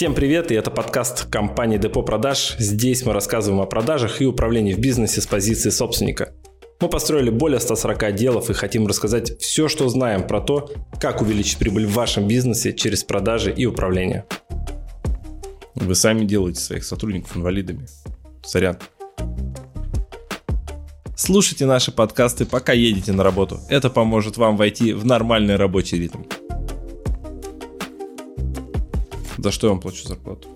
Всем привет, и это подкаст компании Депо Продаж. Здесь мы рассказываем о продажах и управлении в бизнесе с позиции собственника. Мы построили более 140 отделов и хотим рассказать все, что знаем про то, как увеличить прибыль в вашем бизнесе через продажи и управление. Вы сами делаете своих сотрудников инвалидами. Сорян. Слушайте наши подкасты, пока едете на работу. Это поможет вам войти в нормальный рабочий ритм. За что я вам плачу зарплату?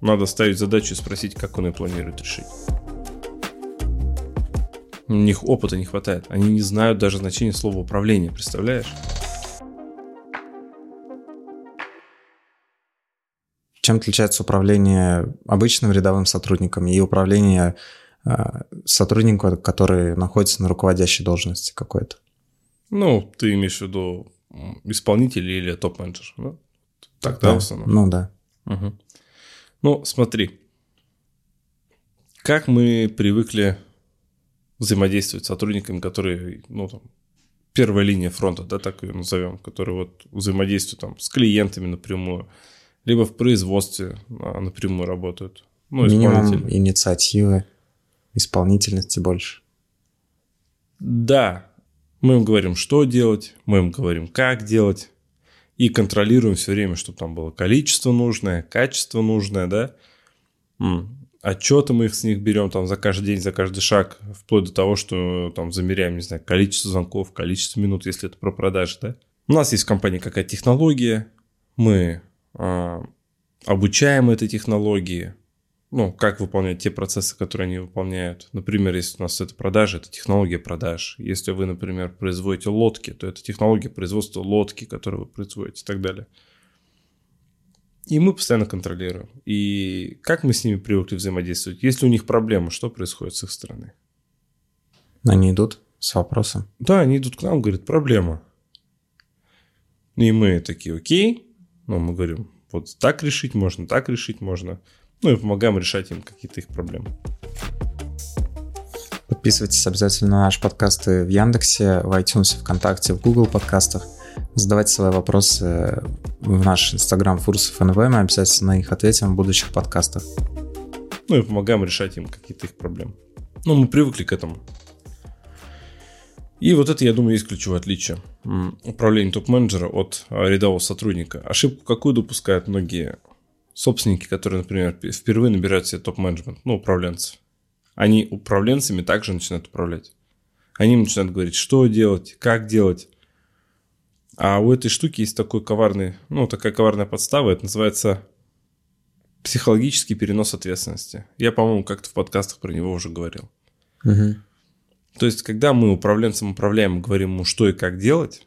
Надо ставить задачу и спросить, как он ее планирует решить. У них опыта не хватает. Они не знают даже значения слова управление, представляешь? Чем отличается управление обычным рядовым сотрудником и управление э, сотрудником, который находится на руководящей должности какой-то? Ну, ты имеешь в виду исполнитель или топ-менеджер. Да? Так, да, в основном? Ну, да. Угу. Ну, смотри. Как мы привыкли взаимодействовать с сотрудниками, которые, ну, там, первая линия фронта, да, так ее назовем, которые вот взаимодействуют там с клиентами напрямую, либо в производстве а, напрямую работают. Ну, Минимум инициативы, исполнительности больше. Да, мы им говорим, что делать, мы им говорим, как делать, и контролируем все время, чтобы там было количество нужное, качество нужное, да. Отчеты мы их с них берем там за каждый день, за каждый шаг, вплоть до того, что там замеряем, не знаю, количество звонков, количество минут, если это про продажи, да. У нас есть в компании какая-то технология, мы э, обучаем этой технологии, ну, как выполнять те процессы, которые они выполняют. Например, если у нас это продажи, это технология продаж. Если вы, например, производите лодки, то это технология производства лодки, которую вы производите и так далее. И мы постоянно контролируем. И как мы с ними привыкли взаимодействовать? Если у них проблемы, что происходит с их стороны? Они идут с вопросом. Да, они идут к нам, говорят, проблема. И мы такие, окей. Ну, мы говорим, вот так решить можно, так решить можно. Ну и помогаем решать им какие-то их проблемы. Подписывайтесь обязательно на наши подкасты в Яндексе, в iTunes, ВКонтакте, в Google подкастах. Задавайте свои вопросы в наш инстаграм Фурсов НВ, мы обязательно на них ответим в будущих подкастах. Ну и помогаем решать им какие-то их проблемы. Ну, мы привыкли к этому. И вот это, я думаю, есть ключевое отличие управления топ-менеджера от а, рядового сотрудника. Ошибку какую допускают многие собственники, которые, например, впервые набирают себе топ-менеджмент, ну, управленцев, они управленцами также начинают управлять. Они начинают говорить, что делать, как делать. А у этой штуки есть такой коварный, ну, такая коварная подстава, это называется психологический перенос ответственности. Я, по-моему, как-то в подкастах про него уже говорил. Угу. То есть, когда мы управленцем управляем, говорим ему, что и как делать,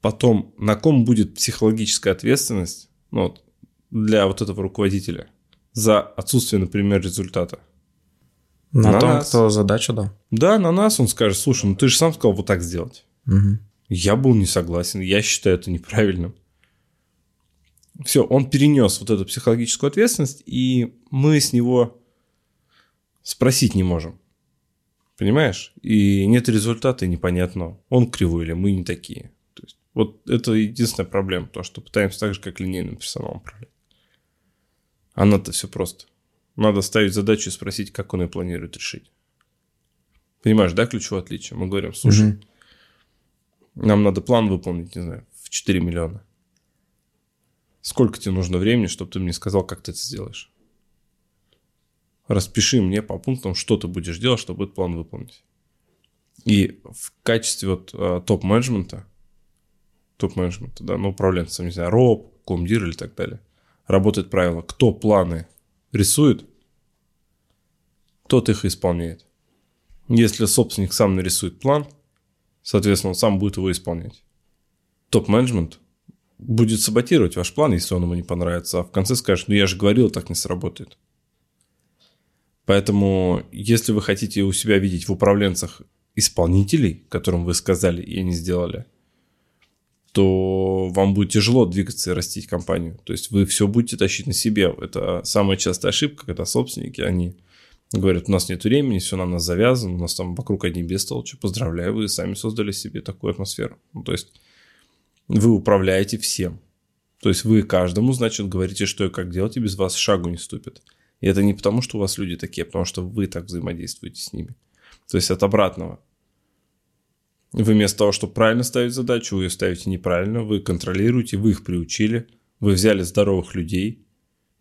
потом на ком будет психологическая ответственность, ну, вот, для вот этого руководителя за отсутствие, например, результата? На, на том, нас. кто задачу дал. Да, на нас он скажет, слушай, ну ты же сам сказал вот так сделать. Угу. Я был не согласен, я считаю это неправильным. Все, он перенес вот эту психологическую ответственность, и мы с него спросить не можем. Понимаешь? И нет результата, и непонятно, он кривой или мы не такие. То есть, вот это единственная проблема, то, что пытаемся так же, как линейным персоналом управлять. Надо все просто. Надо ставить задачу и спросить, как он ее планирует решить. Понимаешь, да, ключевое отличие? Мы говорим, слушай, угу. нам надо план выполнить, не знаю, в 4 миллиона. Сколько тебе нужно времени, чтобы ты мне сказал, как ты это сделаешь? Распиши мне по пунктам, что ты будешь делать, чтобы этот план выполнить. И в качестве вот а, топ-менеджмента, топ-менеджмента, да, ну, управленцем, не знаю, роб, комдир или так далее, работает правило, кто планы рисует, тот их исполняет. Если собственник сам нарисует план, соответственно, он сам будет его исполнять. Топ-менеджмент будет саботировать ваш план, если он ему не понравится, а в конце скажет, ну я же говорил, так не сработает. Поэтому, если вы хотите у себя видеть в управленцах исполнителей, которым вы сказали и они сделали – то вам будет тяжело двигаться и растить компанию. То есть вы все будете тащить на себе. Это самая частая ошибка, когда собственники, они говорят, у нас нет времени, все на нас завязано, у нас там вокруг одни бестолчи. Поздравляю, вы сами создали себе такую атмосферу. Ну, то есть Вы управляете всем. То есть вы каждому, значит, говорите, что и как делать, и без вас шагу не ступит. И это не потому, что у вас люди такие, а потому что вы так взаимодействуете с ними. То есть от обратного. Вы вместо того, чтобы правильно ставить задачу, вы ее ставите неправильно, вы контролируете, вы их приучили, вы взяли здоровых людей,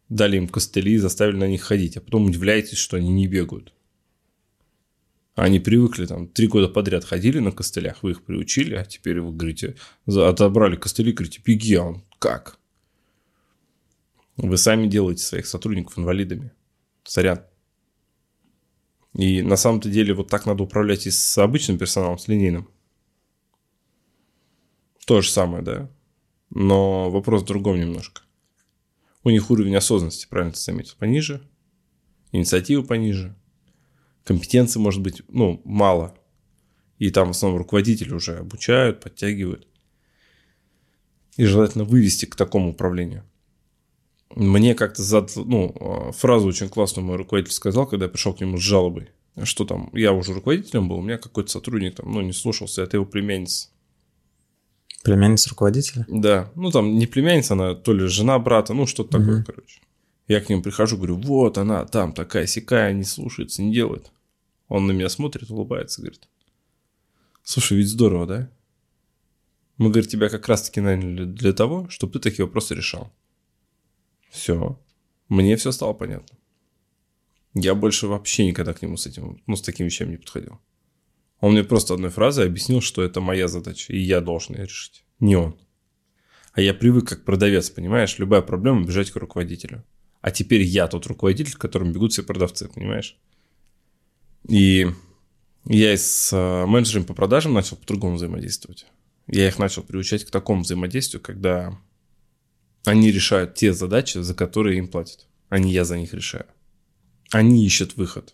дали им костыли и заставили на них ходить, а потом удивляетесь, что они не бегают. Они привыкли, там, три года подряд ходили на костылях, вы их приучили, а теперь вы говорите, отобрали костыли, говорите, беги, а он как? Вы сами делаете своих сотрудников инвалидами. Сорян. И на самом-то деле вот так надо управлять и с обычным персоналом, с линейным. То же самое, да. Но вопрос в другом немножко. У них уровень осознанности, правильно ты заметил, пониже. Инициатива пониже. Компетенции, может быть, ну, мало. И там в основном руководители уже обучают, подтягивают. И желательно вывести к такому управлению. Мне как-то зад... ну, фразу очень классную мой руководитель сказал, когда я пришел к нему с жалобой. Что там, я уже руководителем был, у меня какой-то сотрудник там, ну, не слушался, это его племянница. Племянница руководителя? Да. Ну, там не племянница, она то ли жена брата, ну, что-то угу. такое, короче. Я к нему прихожу, говорю, вот она там такая сякая, не слушается, не делает. Он на меня смотрит, улыбается, говорит, слушай, ведь здорово, да? Мы, говорит, тебя как раз-таки наняли для того, чтобы ты такие вопросы решал. Все. Мне все стало понятно. Я больше вообще никогда к нему с этим, ну, с такими вещами не подходил. Он мне просто одной фразой объяснил, что это моя задача, и я должен ее решить, не он. А я привык как продавец, понимаешь, любая проблема бежать к руководителю. А теперь я тот руководитель, к которому бегут все продавцы, понимаешь? И я с э, менеджерами по продажам начал по-другому взаимодействовать. Я их начал приучать к такому взаимодействию, когда они решают те задачи, за которые им платят, а не я за них решаю. Они ищут выход.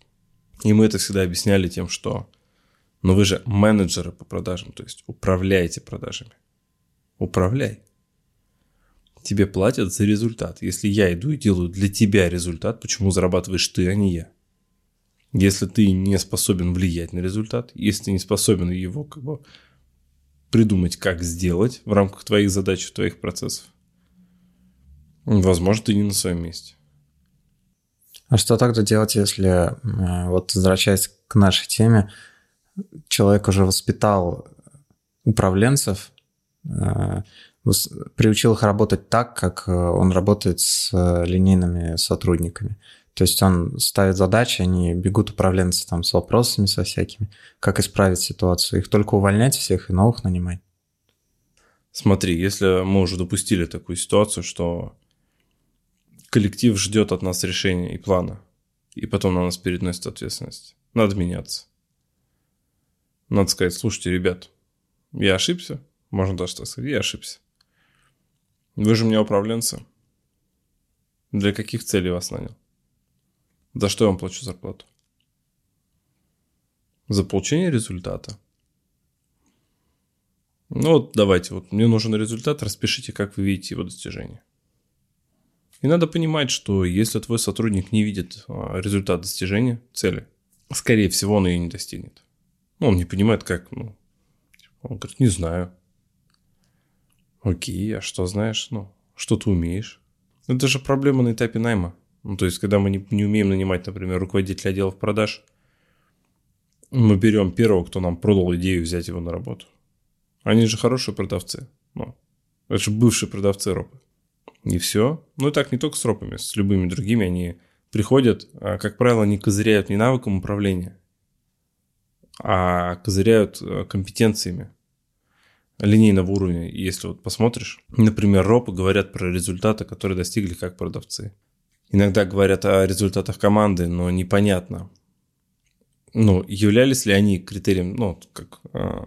И мы это всегда объясняли тем, что но вы же менеджеры по продажам, то есть управляете продажами. Управляй. Тебе платят за результат. Если я иду и делаю для тебя результат, почему зарабатываешь ты, а не я? Если ты не способен влиять на результат, если ты не способен его как бы придумать, как сделать в рамках твоих задач, твоих процессов, возможно, ты не на своем месте. А что тогда делать, если, э, вот возвращаясь к нашей теме, человек уже воспитал управленцев, э, приучил их работать так, как э, он работает с э, линейными сотрудниками. То есть он ставит задачи, они бегут управленцы там с вопросами со всякими, как исправить ситуацию. Их только увольнять всех и новых нанимать. Смотри, если мы уже допустили такую ситуацию, что коллектив ждет от нас решения и плана, и потом на нас переносит ответственность, надо меняться. Надо сказать, слушайте, ребят, я ошибся, можно даже так сказать, я ошибся. Вы же меня управленцы. Для каких целей вас нанял? За что я вам плачу зарплату? За получение результата. Ну вот давайте, вот мне нужен результат, распишите, как вы видите его достижение. И надо понимать, что если твой сотрудник не видит а, результат достижения цели, скорее всего, он ее не достигнет. Ну, он не понимает, как, ну, он говорит, не знаю. Окей, а что знаешь? Ну, что ты умеешь? Это же проблема на этапе найма. Ну, то есть, когда мы не, не умеем нанимать, например, руководителя отделов продаж, мы берем первого, кто нам продал идею взять его на работу. Они же хорошие продавцы. Ну, это же бывшие продавцы ропы. И все. Ну и так не только с ропами, с любыми другими они приходят, а, как правило, они козыряют не навыком управления, а козыряют э, компетенциями линейного уровня. Если вот посмотришь, например, ропы говорят про результаты, которые достигли как продавцы. Иногда говорят о результатах команды, но непонятно, ну, являлись ли они критерием, ну, как э,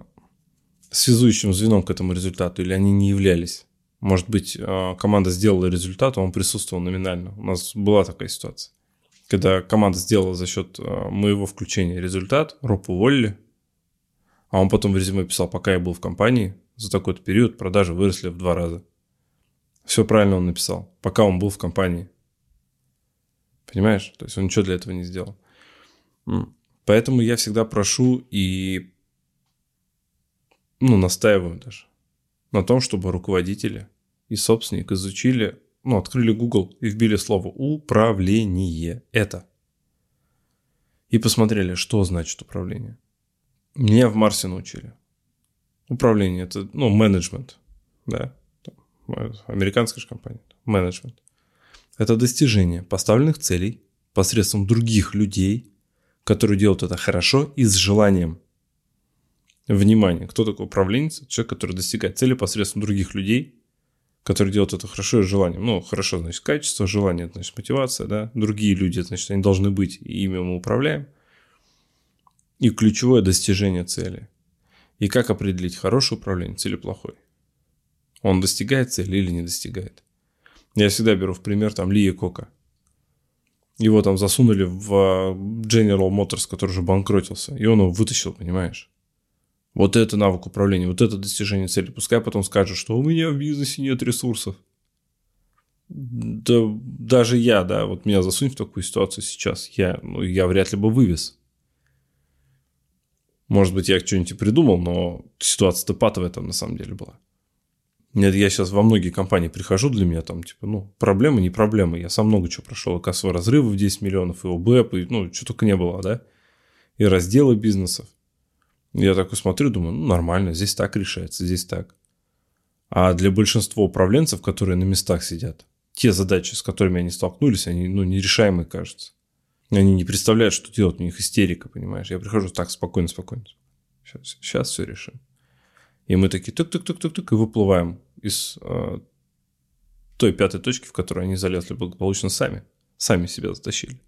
связующим звеном к этому результату, или они не являлись. Может быть, э, команда сделала результат, а он присутствовал номинально. У нас была такая ситуация когда команда сделала за счет э, моего включения результат, Роб уволили, а он потом в резюме писал, пока я был в компании, за такой-то период продажи выросли в два раза. Все правильно он написал, пока он был в компании. Понимаешь? То есть он ничего для этого не сделал. Поэтому я всегда прошу и ну, настаиваю даже на том, чтобы руководители и собственник изучили, ну, открыли Google и вбили слово «управление». Это. И посмотрели, что значит управление. Меня в Марсе научили. Управление – это, ну, менеджмент, да, американская же компания, менеджмент. Это достижение поставленных целей посредством других людей, которые делают это хорошо и с желанием. Внимание, кто такой управленец? Человек, который достигает цели посредством других людей, которые делают это хорошо и желанием. Ну, хорошо, значит, качество, желание, значит, мотивация, да. Другие люди, значит, они должны быть, и ими мы управляем. И ключевое достижение цели. И как определить, хороший управленец или плохой? Он достигает цели или не достигает? Я всегда беру в пример там Лия Кока. Его там засунули в а, General Motors, который уже банкротился. И он его вытащил, понимаешь? Вот это навык управления, вот это достижение цели. Пускай потом скажет, что у меня в бизнесе нет ресурсов. Да, даже я, да, вот меня засунь в такую ситуацию сейчас, я, ну, я вряд ли бы вывез. Может быть, я что-нибудь придумал, но ситуация-то патовая там на самом деле была. Нет, я сейчас во многие компании прихожу, для меня там, типа, ну, проблемы, не проблемы. Я сам много чего прошел. И кассовые разрывы в 10 миллионов, и ОБЭП, и, ну, что только не было, да? И разделы бизнесов. Я такой смотрю, думаю, ну, нормально, здесь так решается, здесь так. А для большинства управленцев, которые на местах сидят, те задачи, с которыми они столкнулись, они, ну, нерешаемые, кажутся. Они не представляют, что делать, у них истерика, понимаешь? Я прихожу так, спокойно, спокойно. Сейчас, сейчас все решим. И мы такие тук-тук-тук-тук-тук и выплываем из э, той пятой точки, в которую они залезли благополучно сами. Сами себя затащили.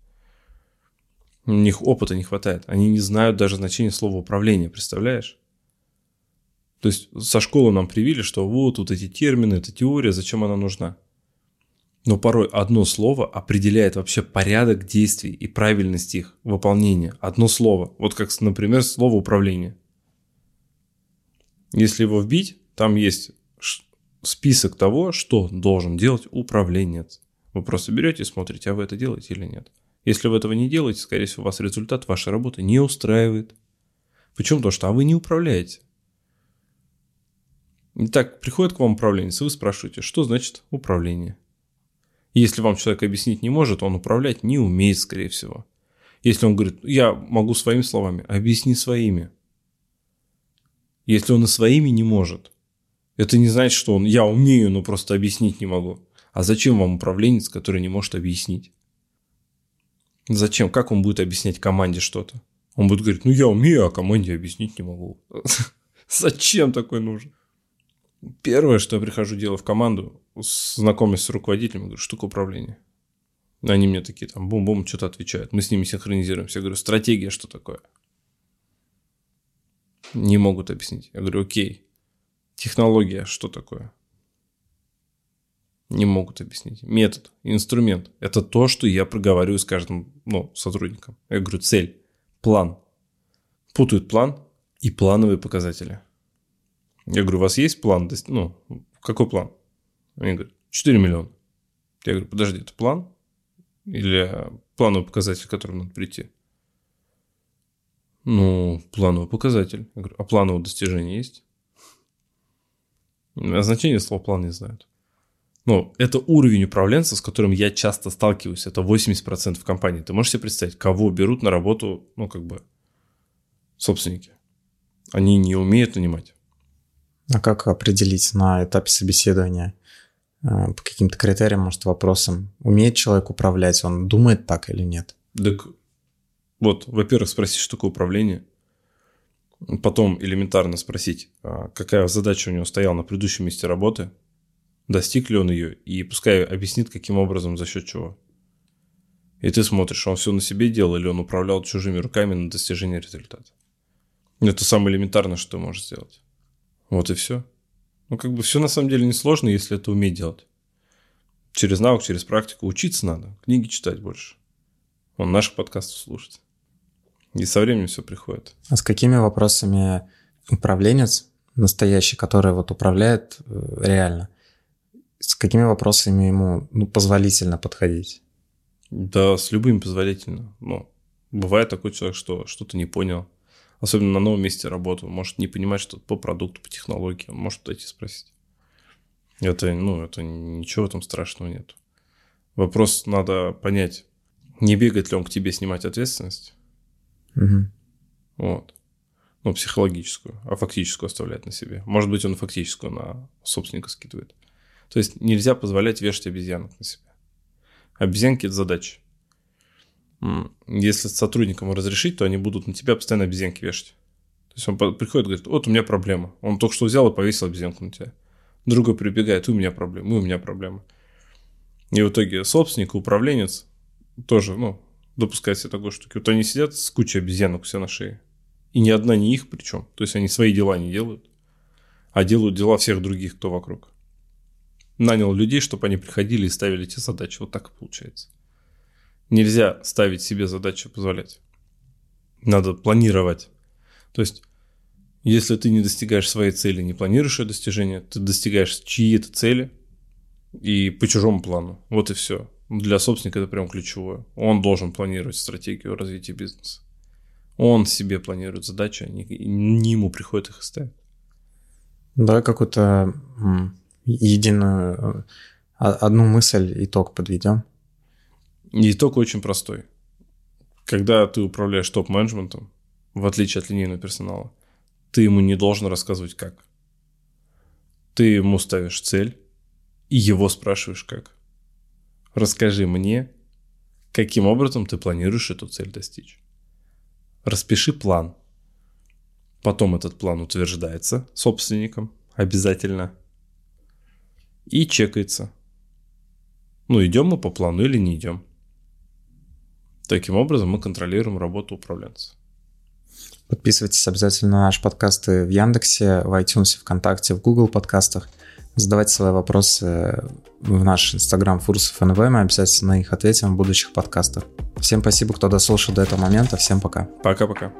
У них опыта не хватает. Они не знают даже значения слова управление, представляешь? То есть со школы нам привили, что вот, вот эти термины, эта теория, зачем она нужна. Но порой одно слово определяет вообще порядок действий и правильность их выполнения. Одно слово. Вот как, например, слово управление. Если его вбить, там есть список того, что должен делать управленец. Вы просто берете и смотрите, а вы это делаете или нет. Если вы этого не делаете, скорее всего, вас результат вашей работы не устраивает. Почему? Потому что а вы не управляете. Итак, приходит к вам управленец, вы спрашиваете, что значит управление. Если вам человек объяснить не может, он управлять не умеет, скорее всего. Если он говорит, я могу своими словами, объясни своими. Если он и своими не может, это не значит, что он «я умею, но просто объяснить не могу». А зачем вам управленец, который не может объяснить? Зачем? Как он будет объяснять команде что-то? Он будет говорить, ну я умею, а команде объяснить не могу. Зачем такой нужен? Первое, что я прихожу делать в команду, знакомлюсь с руководителем, говорю, штука управления. Они мне такие там бум-бум что-то отвечают. Мы с ними синхронизируемся. Я говорю, стратегия что такое? Не могут объяснить. Я говорю, окей. Технология что такое? Не могут объяснить. Метод, инструмент. Это то, что я проговариваю с каждым ну, сотрудником. Я говорю, цель, план. Путают план и плановые показатели. Я говорю, у вас есть план? Ну, какой план? Они говорят, 4 миллиона. Я говорю, подожди, это план? Или плановый показатель, к которому надо прийти? Ну, плановый показатель. Я говорю, а плановое достижение есть? Значение слова план не знают. Ну, это уровень управленца, с которым я часто сталкиваюсь. Это 80% компании. Ты можешь себе представить, кого берут на работу, ну, как бы, собственники? Они не умеют нанимать. А как определить на этапе собеседования э, по каким-то критериям, может, вопросам, умеет человек управлять, он думает так или нет? Так вот, во-первых, спросить, что такое управление – потом элементарно спросить, а, какая задача у него стояла на предыдущем месте работы, достиг ли он ее, и пускай объяснит, каким образом, за счет чего. И ты смотришь, он все на себе делал, или он управлял чужими руками на достижение результата. Это самое элементарное, что ты можешь сделать. Вот и все. Ну, как бы все на самом деле несложно, если это уметь делать. Через навык, через практику учиться надо, книги читать больше. Он наших подкастов слушать. И со временем все приходит. А с какими вопросами управленец настоящий, который вот управляет э, реально, с какими вопросами ему ну, позволительно подходить? Да, с любым позволительно. Ну, бывает такой человек, что что-то не понял. Особенно на новом месте работы. может не понимать что-то по продукту, по технологии. Он может подойти спросить. Это, ну, это ничего в этом страшного нет. Вопрос надо понять, не бегает ли он к тебе снимать ответственность. Угу. Вот. Ну, психологическую, а фактическую оставляет на себе. Может быть, он фактическую на собственника скидывает. То есть нельзя позволять вешать обезьянок на себя. Обезьянки – это задача. Если сотрудникам разрешить, то они будут на тебя постоянно обезьянки вешать. То есть он приходит и говорит, вот у меня проблема. Он только что взял и повесил обезьянку на тебя. Другой прибегает, у меня проблема, у меня проблема. И в итоге собственник, управленец тоже, ну, допускает себе такой штуки. Вот они сидят с кучей обезьянок себя на шее. И ни одна не их причем. То есть они свои дела не делают, а делают дела всех других, кто вокруг. Нанял людей, чтобы они приходили и ставили эти задачи. Вот так и получается. Нельзя ставить себе задачи позволять. Надо планировать. То есть, если ты не достигаешь своей цели, не планируешь ее достижение, ты достигаешь чьи-то цели и по чужому плану. Вот и все. Для собственника это прям ключевое. Он должен планировать стратегию развития бизнеса. Он себе планирует задачи, не, ему приходит их ставить. Давай какую-то единую, а, одну мысль, итог подведем. Итог очень простой. Когда ты управляешь топ-менеджментом, в отличие от линейного персонала, ты ему не должен рассказывать как. Ты ему ставишь цель и его спрашиваешь как. Расскажи мне, каким образом ты планируешь эту цель достичь. Распиши план. Потом этот план утверждается собственником обязательно и чекается. Ну, идем мы по плану или не идем. Таким образом мы контролируем работу управленца. Подписывайтесь обязательно на наши подкасты в Яндексе, в iTunes, ВКонтакте, в Google подкастах. Задавайте свои вопросы в наш инстаграм Фурсов НВ, мы обязательно на них ответим в будущих подкастах. Всем спасибо, кто дослушал до этого момента. Всем пока. Пока-пока.